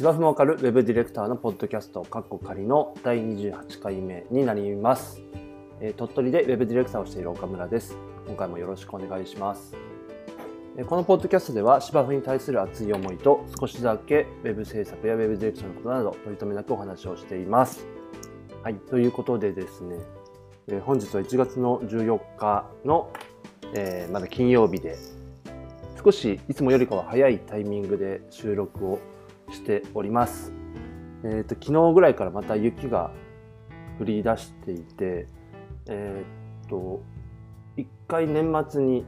芝生もわかるウェブディレクターのポッドキャスト、カッコ仮の第28回目になります。えー、鳥取でウェブディレクターをしている岡村です。今回もよろしくお願いします。えー、このポッドキャストでは芝生に対する熱い思いと少しだけウェブ制作やウェブディレクションのことなど取り留めなくお話をしています。はい、ということでですね、えー、本日は1月の14日の、えー、まだ金曜日で少しいつもよりかは早いタイミングで収録をしております。え、ー、と昨日ぐらいからまた雪が降り出していて、えっ、ー、と一回年末に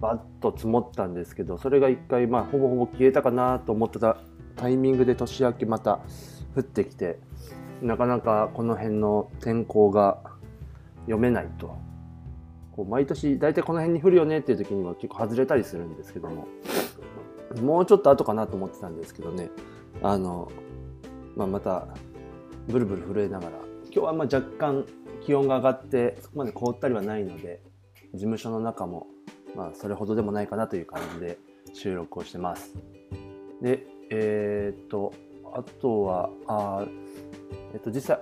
バッと積もったんですけど、それが一回まあほぼほぼ消えたかなと思ってたタイミングで年明けまた降ってきて、なかなかこの辺の天候が読めないとこう毎年大体この辺に降るよねっていう時には結構外れたりするんですけどももうちょっと後かなと思ってたんですけどねあの、まあ、またブルブル震えながら今日はまあ若干気温が上がってそこまで凍ったりはないので事務所の中もまあそれほどでもないかなという感じで収録をしてます。で、えー、っと、あとは、あえっと、実際、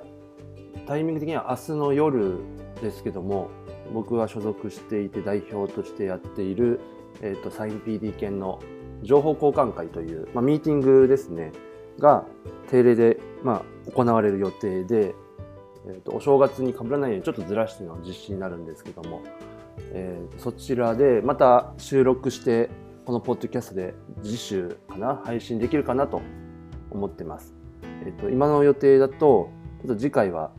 タイミング的には明日の夜ですけども、僕が所属していて代表としてやっている、えーと、サイン PD 犬の情報交換会という、まあ、ミーティングですねが定例で、まあ、行われる予定で、えーと、お正月にかぶらないようにちょっとずらしての実施になるんですけども、えー、そちらでまた収録してこのポッドキャストで次週かな配信できるかなと思ってます。えっ、ー、と今の予定だとちょっと次回は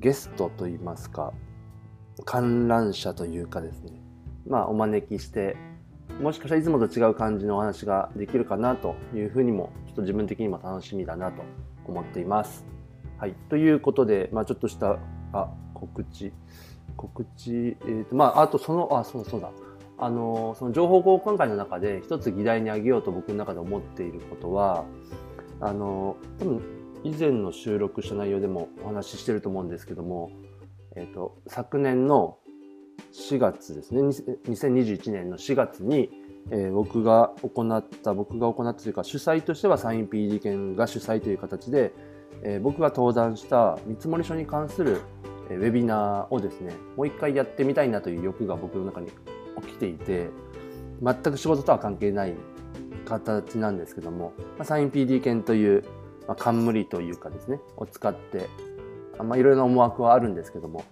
ゲストといいますか観覧車というかですね、まあ、お招きして、もしかしたらいつもと違う感じのお話ができるかなというふうにも、ちょっと自分的にも楽しみだなと思っています。はい。ということで、まあ、ちょっとした、あ、告知。告知、えっ、ー、と、まあ、あとその、あ、そうそうだ。あの、その情報交換会の中で一つ議題に挙げようと僕の中で思っていることは、あの、多分以前の収録した内容でもお話ししてると思うんですけども、えーと、昨年の4月ですね。2021年の4月に、えー、僕が行った僕が行ったというか主催としてはサイン PD 券が主催という形で、えー、僕が登壇した見積書に関する、ウェビナーをですねもう一回やってみたいなという欲が僕の中に起きていて全く仕事とは関係ない形なんですけども、まあ、サイン PD 券という、まあ、冠というかですねを使って、いろいろな思惑はあるんですけども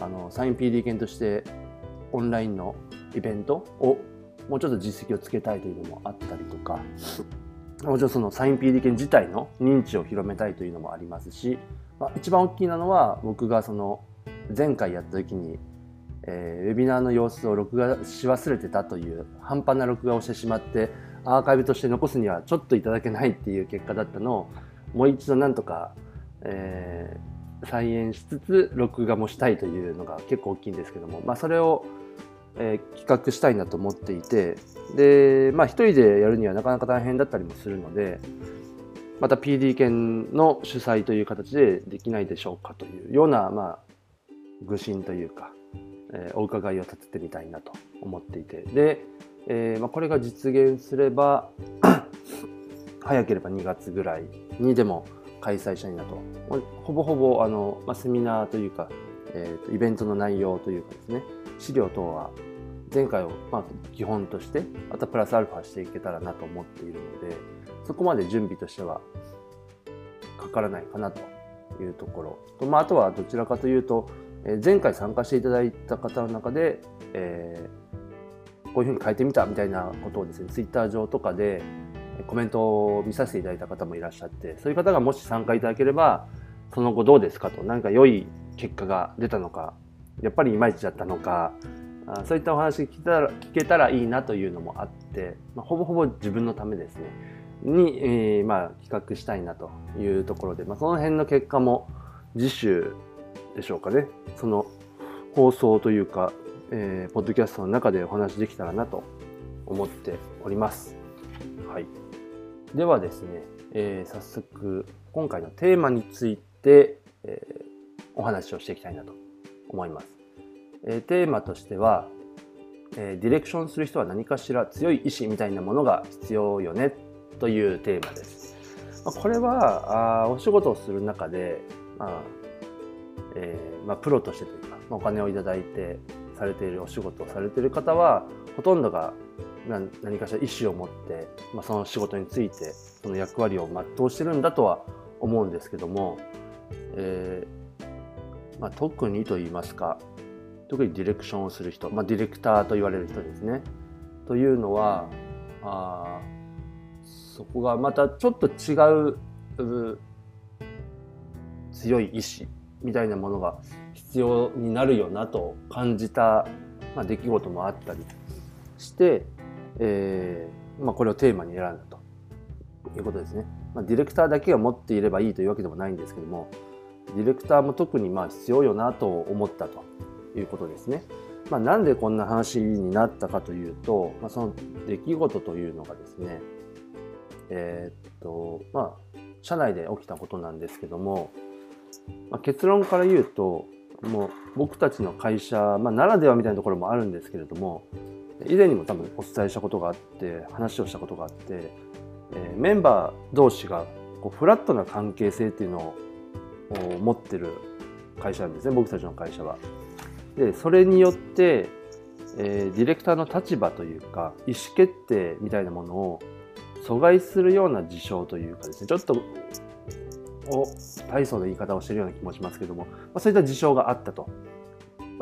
あのサイン PD 犬としてオンラインのイベントをもうちょっと実績をつけたいというのもあったりとか もちろんそのサイン PD 犬自体の認知を広めたいというのもありますし、まあ、一番大きいなのは僕がその前回やった時に、えー、ウェビナーの様子を録画し忘れてたという半端な録画をしてしまってアーカイブとして残すにはちょっといただけないっていう結果だったのをもう一度なんとか、えー再演しつつ録画もしたいというのが結構大きいんですけども、まあ、それを、えー、企画したいなと思っていてで、まあ、一人でやるにはなかなか大変だったりもするのでまた PD 犬の主催という形でできないでしょうかというような、まあ、愚心というか、えー、お伺いを立ててみたいなと思っていて。で、えーまあ、これが実現すれば 早ければ2月ぐらいにでも開催したいなと。ほぼほぼあの、まあ、セミナーというか、えーと、イベントの内容というかですね、資料等は前回をま基本として、またプラスアルファしていけたらなと思っているので、そこまで準備としてはかからないかなというところと、まあ、あとはどちらかというと、え、前回参加していただいた方の中で、えー、こういうふうに変えてみたみたいなことをですね、ツイッター上とかで、コメントを見させていただいた方もいらっしゃって、そういう方がもし参加いただければ、その後どうですかと、何か良い結果が出たのか、やっぱりいまいちだったのか、そういったお話聞けたら聞けたらいいなというのもあって、まあ、ほぼほぼ自分のためですね、に、えー、まあ、企画したいなというところで、まあ、その辺の結果も次週でしょうかね、その放送というか、えー、ポッドキャストの中でお話できたらなと思っております。はい。ではですね、えー、早速今回のテーマについて、えー、お話をしていきたいなと思います。えー、テーマとしては、えディレクションする人は何かしら強い意志みたいなものが必要よねというテーマです。まあ、これはあお仕事をする中で、まあえーまあ、プロとしてというか、まあ、お金をいただいてされているお仕事をされている方はほとんどが何かしら意思を持って、まあ、その仕事についてその役割を全うしてるんだとは思うんですけども、えーまあ、特にと言いますか特にディレクションをする人、まあ、ディレクターと言われる人ですね。というのはあそこがまたちょっと違う強い意志みたいなものが必要になるよなと感じた、まあ、出来事もあったりして、えーまあ、これをテーマに選んだということですね。まあ、ディレクターだけが持っていればいいというわけでもないんですけどもディレクターも特にまあ必要よなと思ったということですね。まあ、なんでこんな話になったかというと、まあ、その出来事というのがですねえー、っとまあ社内で起きたことなんですけども、まあ、結論から言うともう僕たちの会社、まあ、ならではみたいなところもあるんですけれども以前にも多分お伝えしたことがあって話をしたことがあって、えー、メンバー同士がこうフラットな関係性っていうのを持ってる会社なんですね僕たちの会社は。でそれによって、えー、ディレクターの立場というか意思決定みたいなものを阻害するような事象というかですねちょっとを大層な言い方をしてるような気もしますけども、まあ、そういった事象があったと。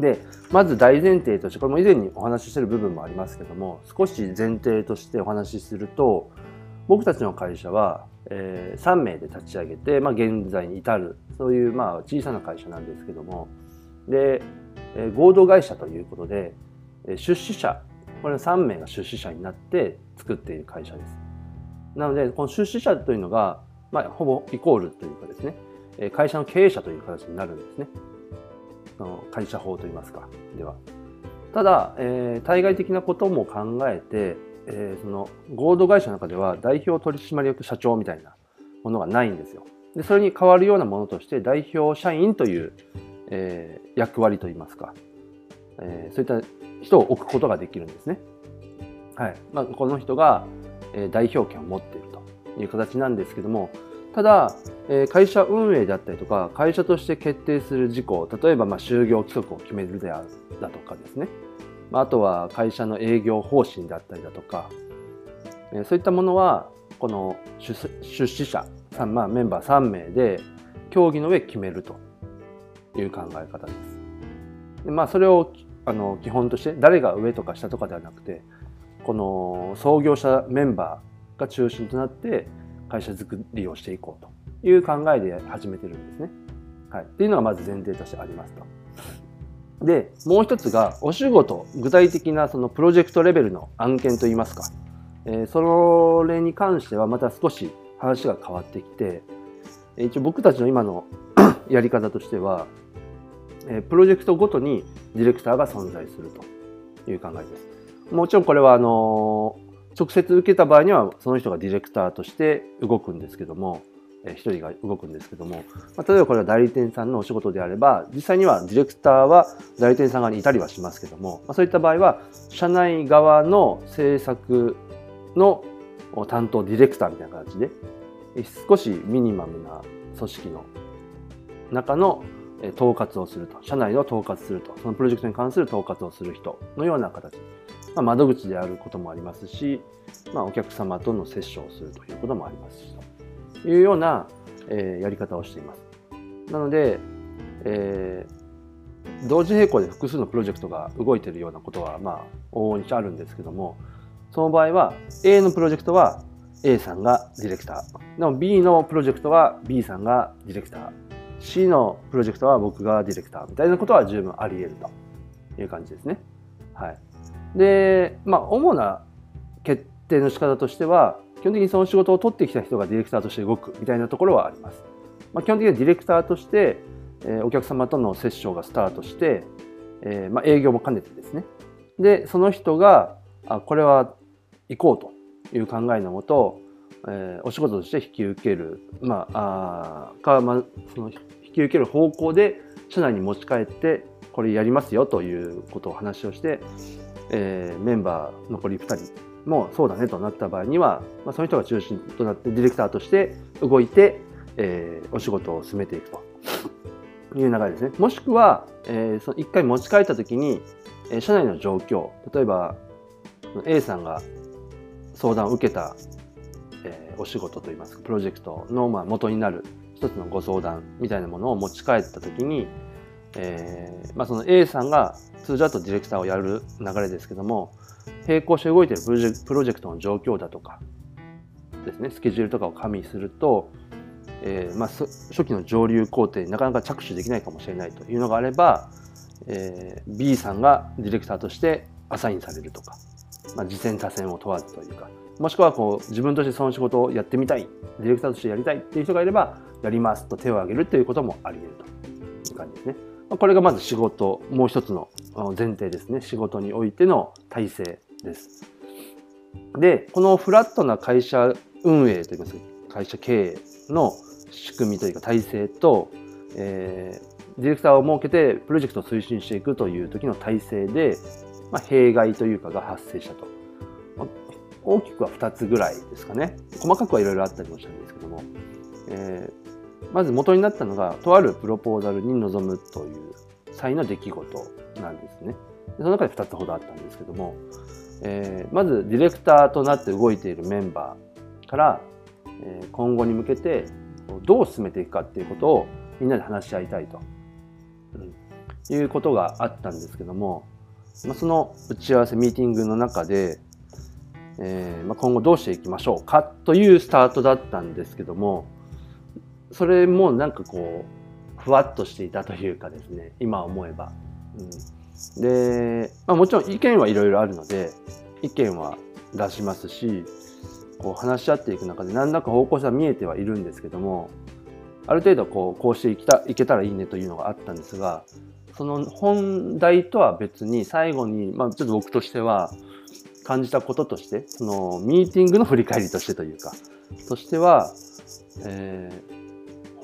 でまず大前提としてこれも以前にお話ししてる部分もありますけども少し前提としてお話しすると僕たちの会社は、えー、3名で立ち上げて、まあ、現在に至るそういうまあ小さな会社なんですけどもで、えー、合同会社ということで出資者これ3名が出資者になって作っている会社です。なのでこの出資者というのがまあ、ほぼイコールというかですね、会社の経営者という形になるんですね。会社法といいますか、では。ただ、えー、対外的なことも考えて、えー、その合同会社の中では代表取締役社長みたいなものがないんですよ。で、それに代わるようなものとして代表社員という、えー、役割といいますか、えー、そういった人を置くことができるんですね。はい。まあ、この人が、えー、代表権を持っていると。いう形なんですけどもただ、え会社運営であったりとか会社として決定する事項例えばま就業規則を決めるであるだとかですねあとは会社の営業方針であったりだとか、えそういったものはこの出資者まあ、メンバー3名で協議の上決めるという考え方です。でまあ、それをあの基本として誰が上とか下とかではなくてこの創業者メンバーが中心となって会社づくりをしていこうという考えで始めてるんですね。はい。っていうのがまず前提としてありますと。で、もう一つがお仕事、具体的なそのプロジェクトレベルの案件といいますか、えー、それに関してはまた少し話が変わってきて、一応僕たちの今の やり方としては、えー、プロジェクトごとにディレクターが存在するという考えです。もちろんこれはあの直接受けた場合にはその人がディレクターとして動くんですけども、えー、一人が動くんですけども、ま、例えばこれは代理店さんのお仕事であれば実際にはディレクターは代理店さん側にいたりはしますけども、ま、そういった場合は社内側の制作の担当ディレクターみたいな形で少しミニマムな組織の中の統括をすると社内の統括するとそのプロジェクトに関する統括をする人のような形まあ、窓口であることもありますし、まあ、お客様との接触をするということもありますしというような、えー、やり方をしています。なので、えー、同時並行で複数のプロジェクトが動いているようなことは、まあ、往々にしてあるんですけども、その場合は A のプロジェクトは A さんがディレクター。でも B のプロジェクトは B さんがディレクター。C のプロジェクトは僕がディレクターみたいなことは十分あり得るという感じですね。はい。で、まあ、主な決定の仕方としては、基本的にその仕事を取ってきた人がディレクターとして動くみたいなところはあります。まあ、基本的にはディレクターとして、えー、お客様との接触がスタートして、えー、まあ、営業も兼ねてですね。で、その人が、あ、これは行こうという考えのもと、えー、お仕事として引き受ける、まあ、あか、まあ、その引き受ける方向で社内に持ち帰って、これやりますよということを話をして、えー、メンバー残り2人もそうだねとなった場合には、まあ、その人が中心となってディレクターとして動いて、えー、お仕事を進めていくという流れですね。もしくは、えー、その一回持ち帰った時に、えー、社内の状況、例えば A さんが相談を受けた、えー、お仕事といいますか、プロジェクトの、まあ、元になる一つのご相談みたいなものを持ち帰った時に、えーまあ、その A さんが通常だとディレクターをやる流れですけども並行して動いているプロジェクトの状況だとかですねスケジュールとかを加味すると、えーまあ、初期の上流工程になかなか着手できないかもしれないというのがあれば、えー、B さんがディレクターとしてアサインされるとか、まあ、次戦多戦を問わずというかもしくはこう自分としてその仕事をやってみたいディレクターとしてやりたいっていう人がいればやりますと手を挙げるということもあり得るという感じですね。これがまず仕事、もう一つの前提ですね。仕事においての体制です。で、このフラットな会社運営といいますか、会社経営の仕組みというか体制と、えー、ディレクターを設けてプロジェクトを推進していくという時の体制で、まあ、弊害というかが発生したと。ま、大きくは2つぐらいですかね。細かくはいろいろあったりもしたんですけども、えーまず元になったのが、とあるプロポーザルに臨むという際の出来事なんですね。その中で2つほどあったんですけども、えー、まずディレクターとなって動いているメンバーから、えー、今後に向けてどう進めていくかっていうことをみんなで話し合いたいと、うん、いうことがあったんですけども、まあ、その打ち合わせミーティングの中で、えーまあ、今後どうしていきましょうかというスタートだったんですけども、それもなんかこうふわっとしていたというかですね今思えば。うん、で、まあ、もちろん意見はいろいろあるので意見は出しますしこう話し合っていく中で何らか方向性は見えてはいるんですけどもある程度こうこうしていきたいけたらいいねというのがあったんですがその本題とは別に最後に、まあ、ちょっと僕としては感じたこととしてそのミーティングの振り返りとしてというかとしては、えー、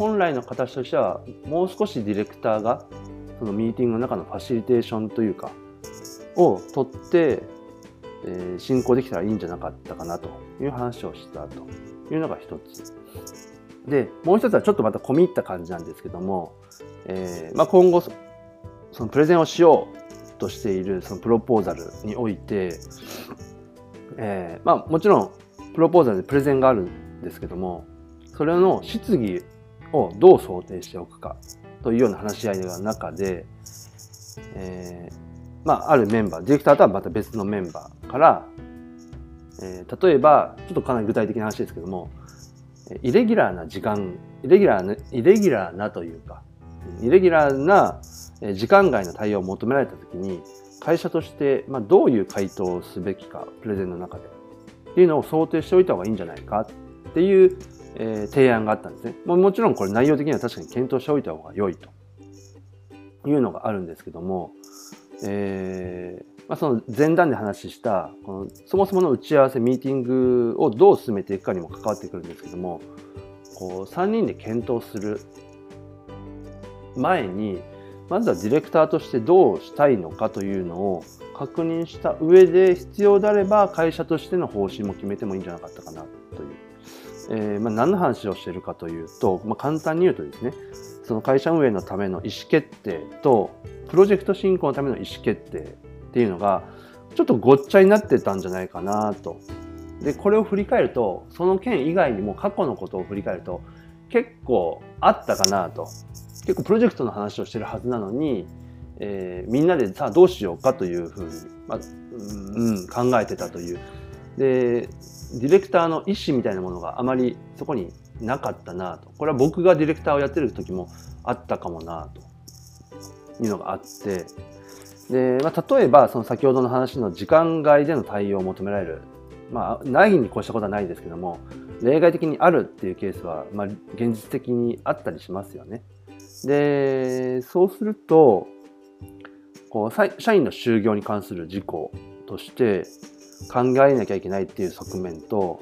本来の形としてはもう少しディレクターがそのミーティングの中のファシリテーションというかを取って、えー、進行できたらいいんじゃなかったかなという話をしたというのが一つ。でもう一つはちょっとまた込み入った感じなんですけども、えーまあ、今後そのプレゼンをしようとしているそのプロポーザルにおいて、えーまあ、もちろんプロポーザルでプレゼンがあるんですけどもそれの質疑をどう想定しておくかというような話し合いの中で、えー、まあ、あるメンバー、ディレクターとはまた別のメンバーから、えー、例えば、ちょっとかなり具体的な話ですけども、イレギュラーな時間、イレギュラーな、イレギュラーなというか、イレギュラーな時間外の対応を求められたときに、会社として、まあ、どういう回答をすべきか、プレゼンの中で。っていうのを想定しておいた方がいいんじゃないかっていうえー、提案があったんですね。ももちろんこれ内容的には確かに検討しておいた方が良いというのがあるんですけども、えーまあ、その前段で話したこのそもそもの打ち合わせミーティングをどう進めていくかにも関わってくるんですけどもこう3人で検討する前にまずはディレクターとしてどうしたいのかというのを確認した上で必要であれば会社としての方針も決めてもいいんじゃなかったかなとえー、まあ、何の話をしているかというと、まあ、簡単に言うとですねその会社運営のための意思決定とプロジェクト進行のための意思決定っていうのがちょっとごっちゃになってたんじゃないかなと。でこれを振り返るとその件以外にも過去のことを振り返ると結構あったかなと結構プロジェクトの話をしてるはずなのに、えー、みんなでさあどうしようかというふうに、まあ、うん、考えてたというでディレクターの意思みたいなものがあまりそこになかったなと。これは僕がディレクターをやってる時もあったかもなと。いうのがあって。で、まあ、例えばその先ほどの話の時間外での対応を求められる。まあないに越したことはないですけども例外的にあるっていうケースは、まあ、現実的にあったりしますよね。でそうするとこう社員の就業に関する事項として考えなきゃいけないっていう側面と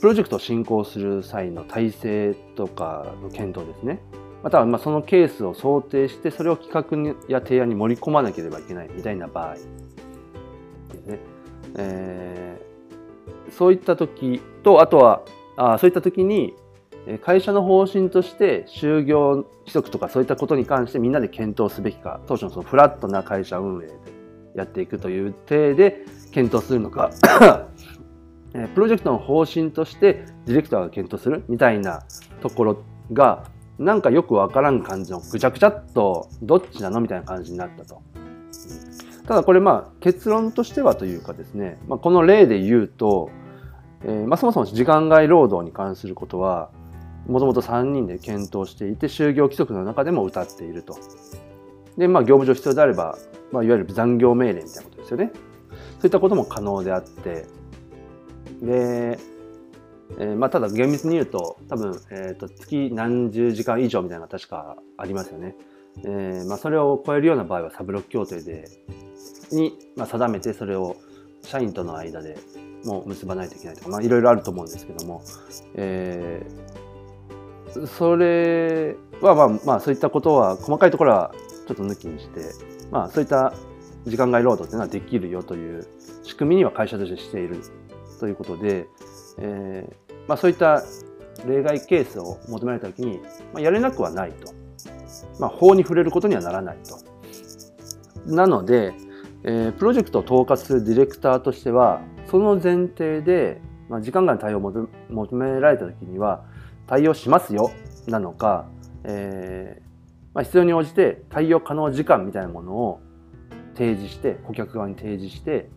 プロジェクトを進行する際の体制とかの検討ですね。またはまあそのケースを想定してそれを企画や提案に盛り込まなければいけないみたいな場合ですね、えーそういった時とあとはあそういった時に会社の方針として就業規則とかそういったことに関してみんなで検討すべきか。当初のそのフラットな会社運営で。やっていくという体で検討するのか プロジェクトの方針としてディレクターが検討するみたいなところがなんかよくわからん感じのぐちゃぐちゃっとどっちなのみたいな感じになったと。ただこれまあ結論としてはというかですね、まあ、この例で言うと、えー、まあそもそも時間外労働に関することはもともと3人で検討していて就業規則の中でも歌っていると。でまあ業務上必要であれば、まあ、いわゆる残業命令みたいなことですよね。そういったことも可能であってでえー、まあ、ただ厳密に言うと多分、えーと、月何十時間以上みたいなのが確かありますよね。えー、まあ、それを超えるような場合はサブロック協定でに、まあ、定めてそれを社員との間でもう結ばないといけないとか、まあ、いろいろあると思うんですけども、えー、それはまあまあそういったことは細かいところはちょっと抜きにして、まあ、そういった時間外労働っていうのはできるよという仕組みには会社としてしているということで、えーまあ、そういった例外ケースを求められたときに、まあ、やれなくはないと。まあ、法に触れることにはならないと。なので、えー、プロジェクトを統括するディレクターとしては、その前提で、まあ、時間外の対応を求められたときには、対応しますよ、なのか、えまあ、必要に応じて対応可能時間みたいなものを提示して、顧客側に提示して、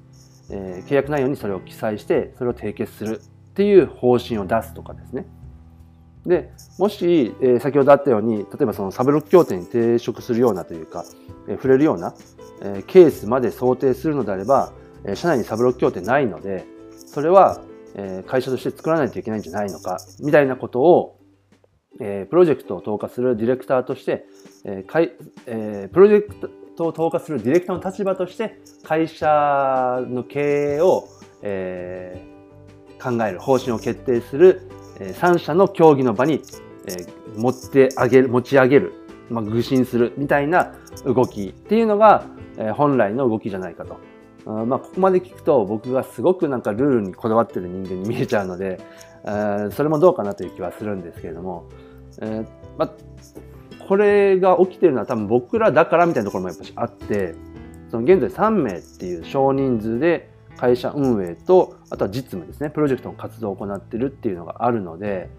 えー、契約内容にそれを記載して、それを締結するっていう方針を出すとかですね。で、もし、えー、先ほどあったように、例えばそのサブロック協定に抵触するようなというか、えー、触れるような、えー、ケースまで想定するのであれば、えー、社内にサブロック協定ないので、それは、えー、会社として作らないといけないんじゃないのか、みたいなことを、えー、プロジェクトを統括するディレクターとして、えーかいえー、プロジェクトを統括するディレクターの立場として、会社の経営を、えー、考える方針を決定する、え3者の協議の場に、え持ってあげる持ち上げる、まあ、愚信するみたいな動きっていうのが、え本来の動きじゃないかと。あまあ、ここまで聞くと僕がすごくなんかルールにこだわってる人間に見えちゃうので、えそれもどうかなという気はするんですけれども、えー、まあ、これが起きてるのは多分僕らだからみたいなところもやっぱしあってその現在3名っていう少人数で会社運営とあとは実務ですねプロジェクトの活動を行ってるっていうのがあるので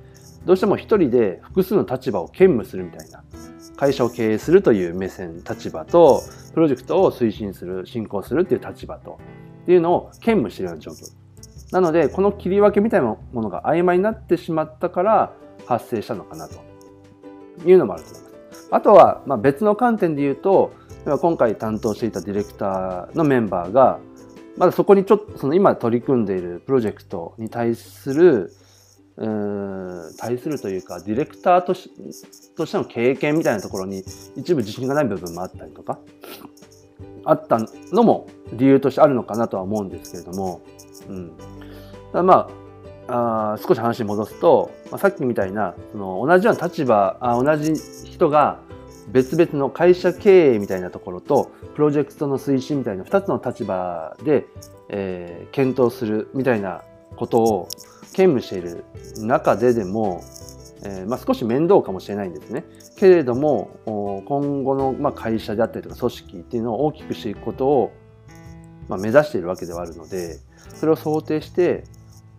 どうしても一人で複数の立場を兼務するみたいな会社を経営するという目線立場とプロジェクトを推進する進行するっていう立場とっていうのを兼務しているような状況なのでこの切り分けみたいなものが曖昧になってしまったから発生したのかなというのもあると思います。あとは、ま、別の観点で言うと今回担当していたディレクターのメンバーがまだそこにちょっとその今取り組んでいるプロジェクトに対する対するというかディレクターとしとしての経験みたいなところに一部自信がない部分もあったりとかあったのも理由としてあるのかなとは思うんですけれども、うん、だまああ少し話に戻すと、まあ、さっきみたいなその同じような立場あ同じ人が別々の会社経営みたいなところとプロジェクトの推進みたいな2つの立場で、えー、検討するみたいなことを兼務している中ででも、えー、まあ、少し面倒かもしれないんですね。けれども今後の、まあ、会社であったりとか組織っていうのを大きくしていくことを、まあ、目指しているわけではあるのでそれを想定して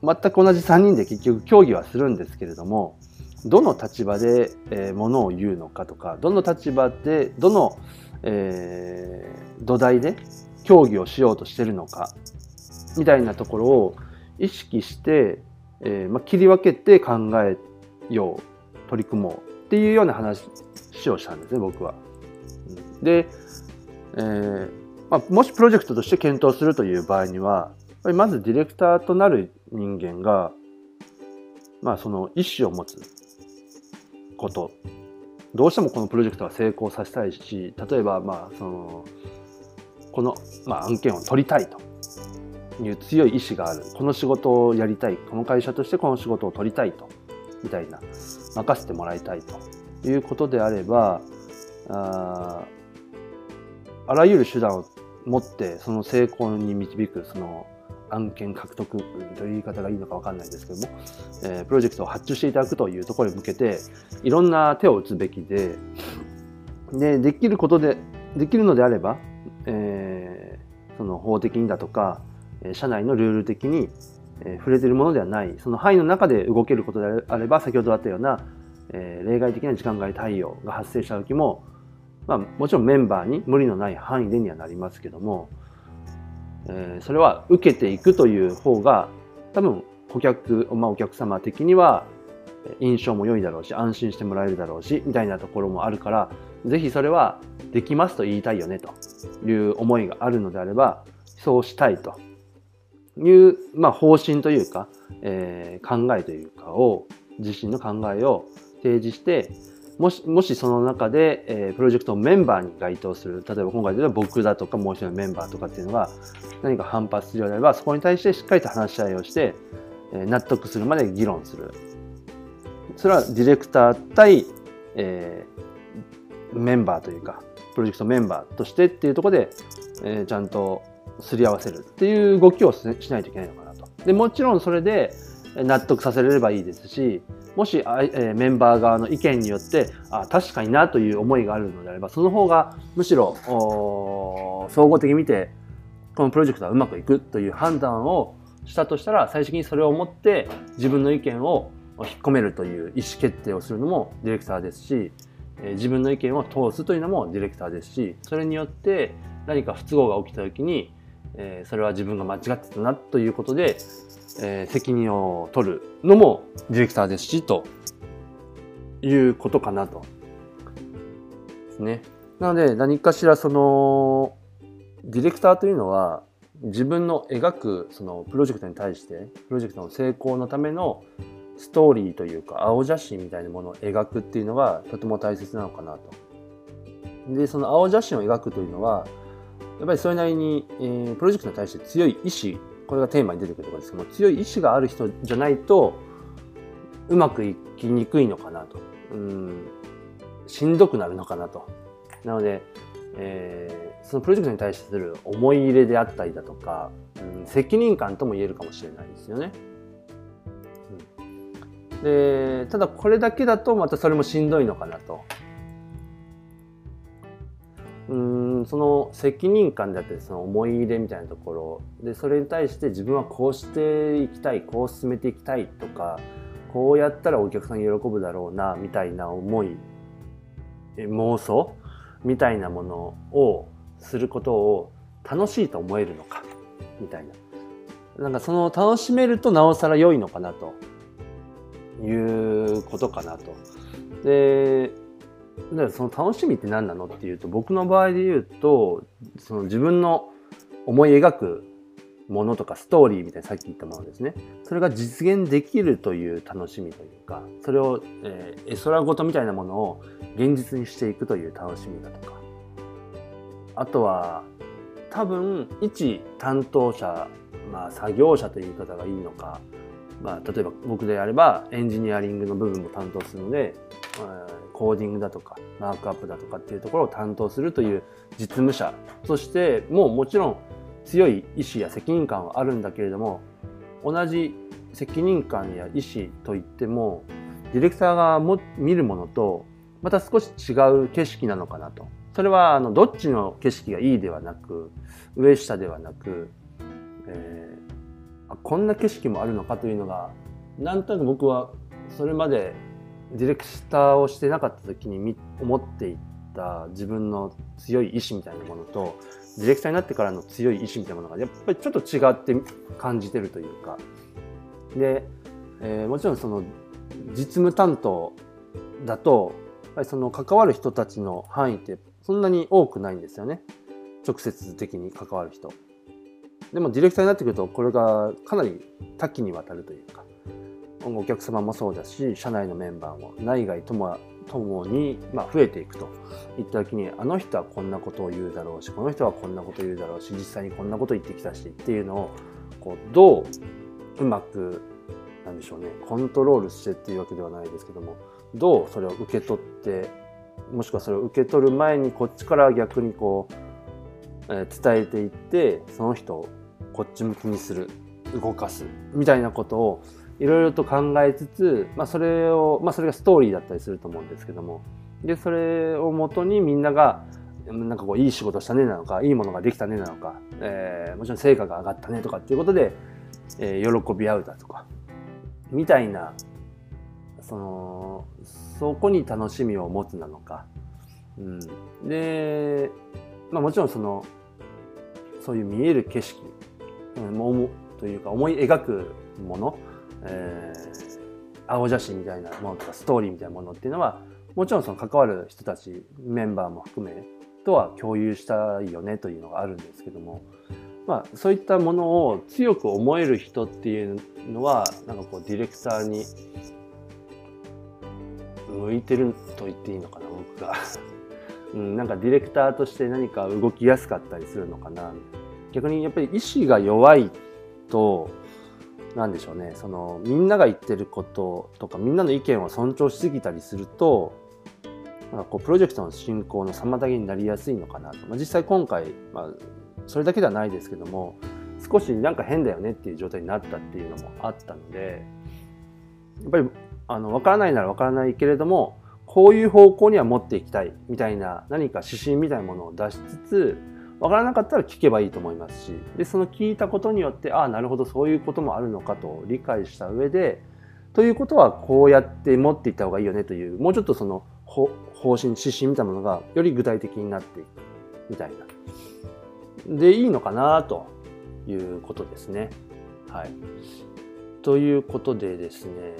全く同じ3人で結局協議はするんですけれどもどの立場で、えー、ものを言うのかとかどの立場でどの、えー、土台で協議をしようとしてるのかみたいなところを意識して、えーまあ、切り分けて考えよう取り組もうっていうような話をしたんですね僕は。で、えーまあ、もしプロジェクトとして検討するという場合にはまずディレクターとなる人間が、まあ、その意思を持つことどうしてもこのプロジェクトは成功させたいし例えばまあそのこの、まあ、案件を取りたいという強い意志がある。この仕事をやりたい。この会社としてこの仕事を取りたいと。みたいな。任せてもらいたいと。いうことであればああらゆる手段を持ってその成功に導くその案件獲得という言い方がいいのか分かんないですけども、えー、プロジェクトを発注していただくというところに向けていろんな手を打つべきででできることでできるのであれば、えー、その法的にだとか社内のルール的に触れてるものではない。その範囲の中で動けることであれば先ほどあったような、例外的な時間外対応が発生した時も、まあ、もちろんメンバーに無理のない範囲でにはなりますけども、それは受けていくという方が多分顧客、まあ、お客様的には印象も良いだろうし安心してもらえるだろうしみたいなところもあるからぜひそれはできますと言いたいよねという思いがあるのであればそうしたいと。いう、まあ、方針というか、えー、考えというかを自身の考えを提示してもしもしその中で、えー、プロジェクトメンバーに該当する。例えば今回では僕だとかもう一人のメンバーとかっていうのが何か反発するようであればそこに対してしっかりと話し合いをして、えー、納得するまで議論する。それはディレクター対、えー、メンバーというかプロジェクトメンバーとしてっていうところで、えー、ちゃんとすり合わせるっていう動きをしないといけないのかなと。でもちろんそれで納得させれればいいですしもし、えメンバー側の意見によってあ確かになという思いがあるのであればその方がむしろ総合的に見てこのプロジェクトはうまくいくという判断をしたとしたら最終的にそれを持って自分の意見を引っ込めるという意思決定をするのもディレクターですし自分の意見を通すというのもディレクターですしそれによって何か不都合が起きた時にそれは自分が間違ってたなということでえー、責任を取るのもディレクターですし、ということかなと。ですね。なので、何かしらその、ディレクターというのは、自分の描くそのプロジェクトに対して、プロジェクトの成功のためのストーリーというか、青写真みたいなものを描くっていうのがとても大切なのかなと。で、その青写真を描くというのは、やっぱりそれなりに、えー、プロジェクトに対して強い意志これがテーマに出てくるところですけども強い意志がある人じゃないとうまくいきにくいのかなと。うん。しんどくなるのかなと。なので、えー、そのプロジェクトに対する思い入れであったりだとか、うん、責任感とも言えるかもしれないですよね。うん、でただこれだけだとまたそれもしんどいのかなと。うん。その責任感であったりその思い入れみたいなところでそれに対して自分はこうしていきたいこう進めていきたいとかこうやったらお客さん喜ぶだろうなみたいな思い妄想？みたいなものをすることを楽しいと思えるのか？みたいな。なんかその楽しめるとなおさら良いのかなということかなと。でだからその楽しみって何なのっていうと僕の場合で言うとその自分の思い描くものとかストーリーみたいなさっき言ったものですね。それが実現できるという楽しみというかそれを、え、絵空事みたいなものを現実にしていくという楽しみだとか。あとは多分一担当者まあ作業者という言い方がいいのかまあ例えば僕であればエンジニアリングの部分も担当するので、コーディングだとかマークアップだとかっていうところを担当するという実務者としてもうもちろん強い意志や責任感はあるんだけれども同じ責任感や意思といってもディレクターがも見るものとまた少し違う景色なのかなと。それはあのどっちの景色がいいではなく上下ではなく、え、こんな景色もあるのかというのがなんとなく僕はそれまでディレクターをしてなかった時に思っていた自分の強い意志みたいなものとディレクターになってからの強い意志みたいなものがやっぱりちょっと違って感じてるというか。で、えー、もちろんその実務担当だとやっぱりその関わる人たちの範囲ってそんなに多くないんですよね。直接的に関わる人。でもディレクターになってくるとこれがかなり多岐にわたるというかお客様もそうだし社内のメンバーも内外ともともに、まあ、増えていくと。いった時にあの人はこんなことを言うだろうしこの人はこんなことを言うだろうし実際にこんなこと言ってきたしっていうのをこうどううまくなんでしょうねコントロールしてっていうわけではないですけどもどうそれを受け取ってもしくはそれを受け取る前にこっちから逆にこう、えー、伝えていってその人こっち向きにする動かすみたいなことをいろいろと考えつつ、まあ、それを、まあ、それがストーリーだったりすると思うんですけども。でそれをもとにみんながなんかこういい仕事したねなのかいいものができたねなのか、えー、もちろん成果が上がったねとかっていうことで、えー、喜び合うだとかみたいなそのそこに楽しみを持つなのか、うん、で、まあ、もちろんそのそういう見える景色、う、というか思い描くもの、えー、青写真みたいなものとかストーリーみたいなものっていうのはもちろんその関わる人たちメンバーも含めとは共有したいよねというのがあるんですけども、まあ、そういったものを強く思える人っていうのはなんかこうディレクターに向いてると言っていいのかな僕が。うん、なんかディレクターとして何か動きやすかったりするのかな。逆にやっぱり意志が弱いと何でしょうね。そのみんなが言ってることとかみんなの意見を尊重しすぎたりするとなんかこうプロジェクトの進行の妨げになりやすいのかなと、まあ、実際今回、まあ、それだけではないですけども少しなんか変だよねっていう状態になったっていうのもあったのでやっぱりあの分からないなら分からないけれどもこういう方向には持っていきたいみたいな何か指針みたいなものを出しつつ分からなかったら聞けばいいと思いますしでその聞いたことによってああなるほどそういうこともあるのかと理解した上でということはこうやって持っていった方がいいよねというもうちょっとその方針指針みたいなものがより具体的になっていくみたいなでいいのかなということですね。はい、ということでですね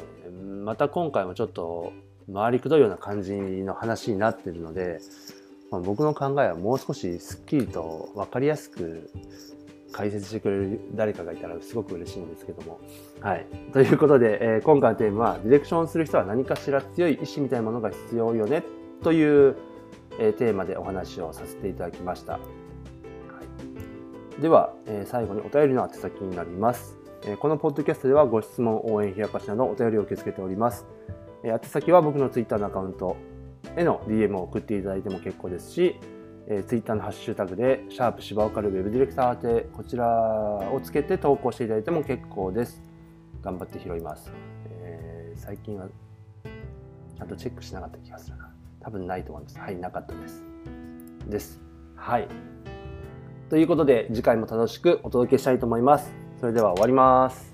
また今回もちょっと回りくどいような感じの話になってるので、まあ、僕の考えはもう少しすっきりと分かりやすく解説してくれる誰かがいたらすごく嬉しいんですけども。はい。ということで、えー、今回のテーマは、ディレクションする人は何かしら強い意志みたいなものが必要よねという、えー、テーマでお話をさせていただきました。はい、では、えー、最後にお便りの宛先になります。えこのポッドキャストではご質問、応援、冷やかしなどお便りを受け付けております。え宛先は僕の Twitter のアカウントへの DM を送っていただいても結構ですし、えー、Twitter のハッシュタグで、シャープ芝岡るウェブディレクター宛て、こちらをつけて投稿していただいても結構です。頑張って拾います。えー、最近はちゃんとチェックしなかった気がするな。多分ないと思います。はい、なかったです。です。はい。ということで、次回も楽しくお届けしたいと思います。それでは終わります。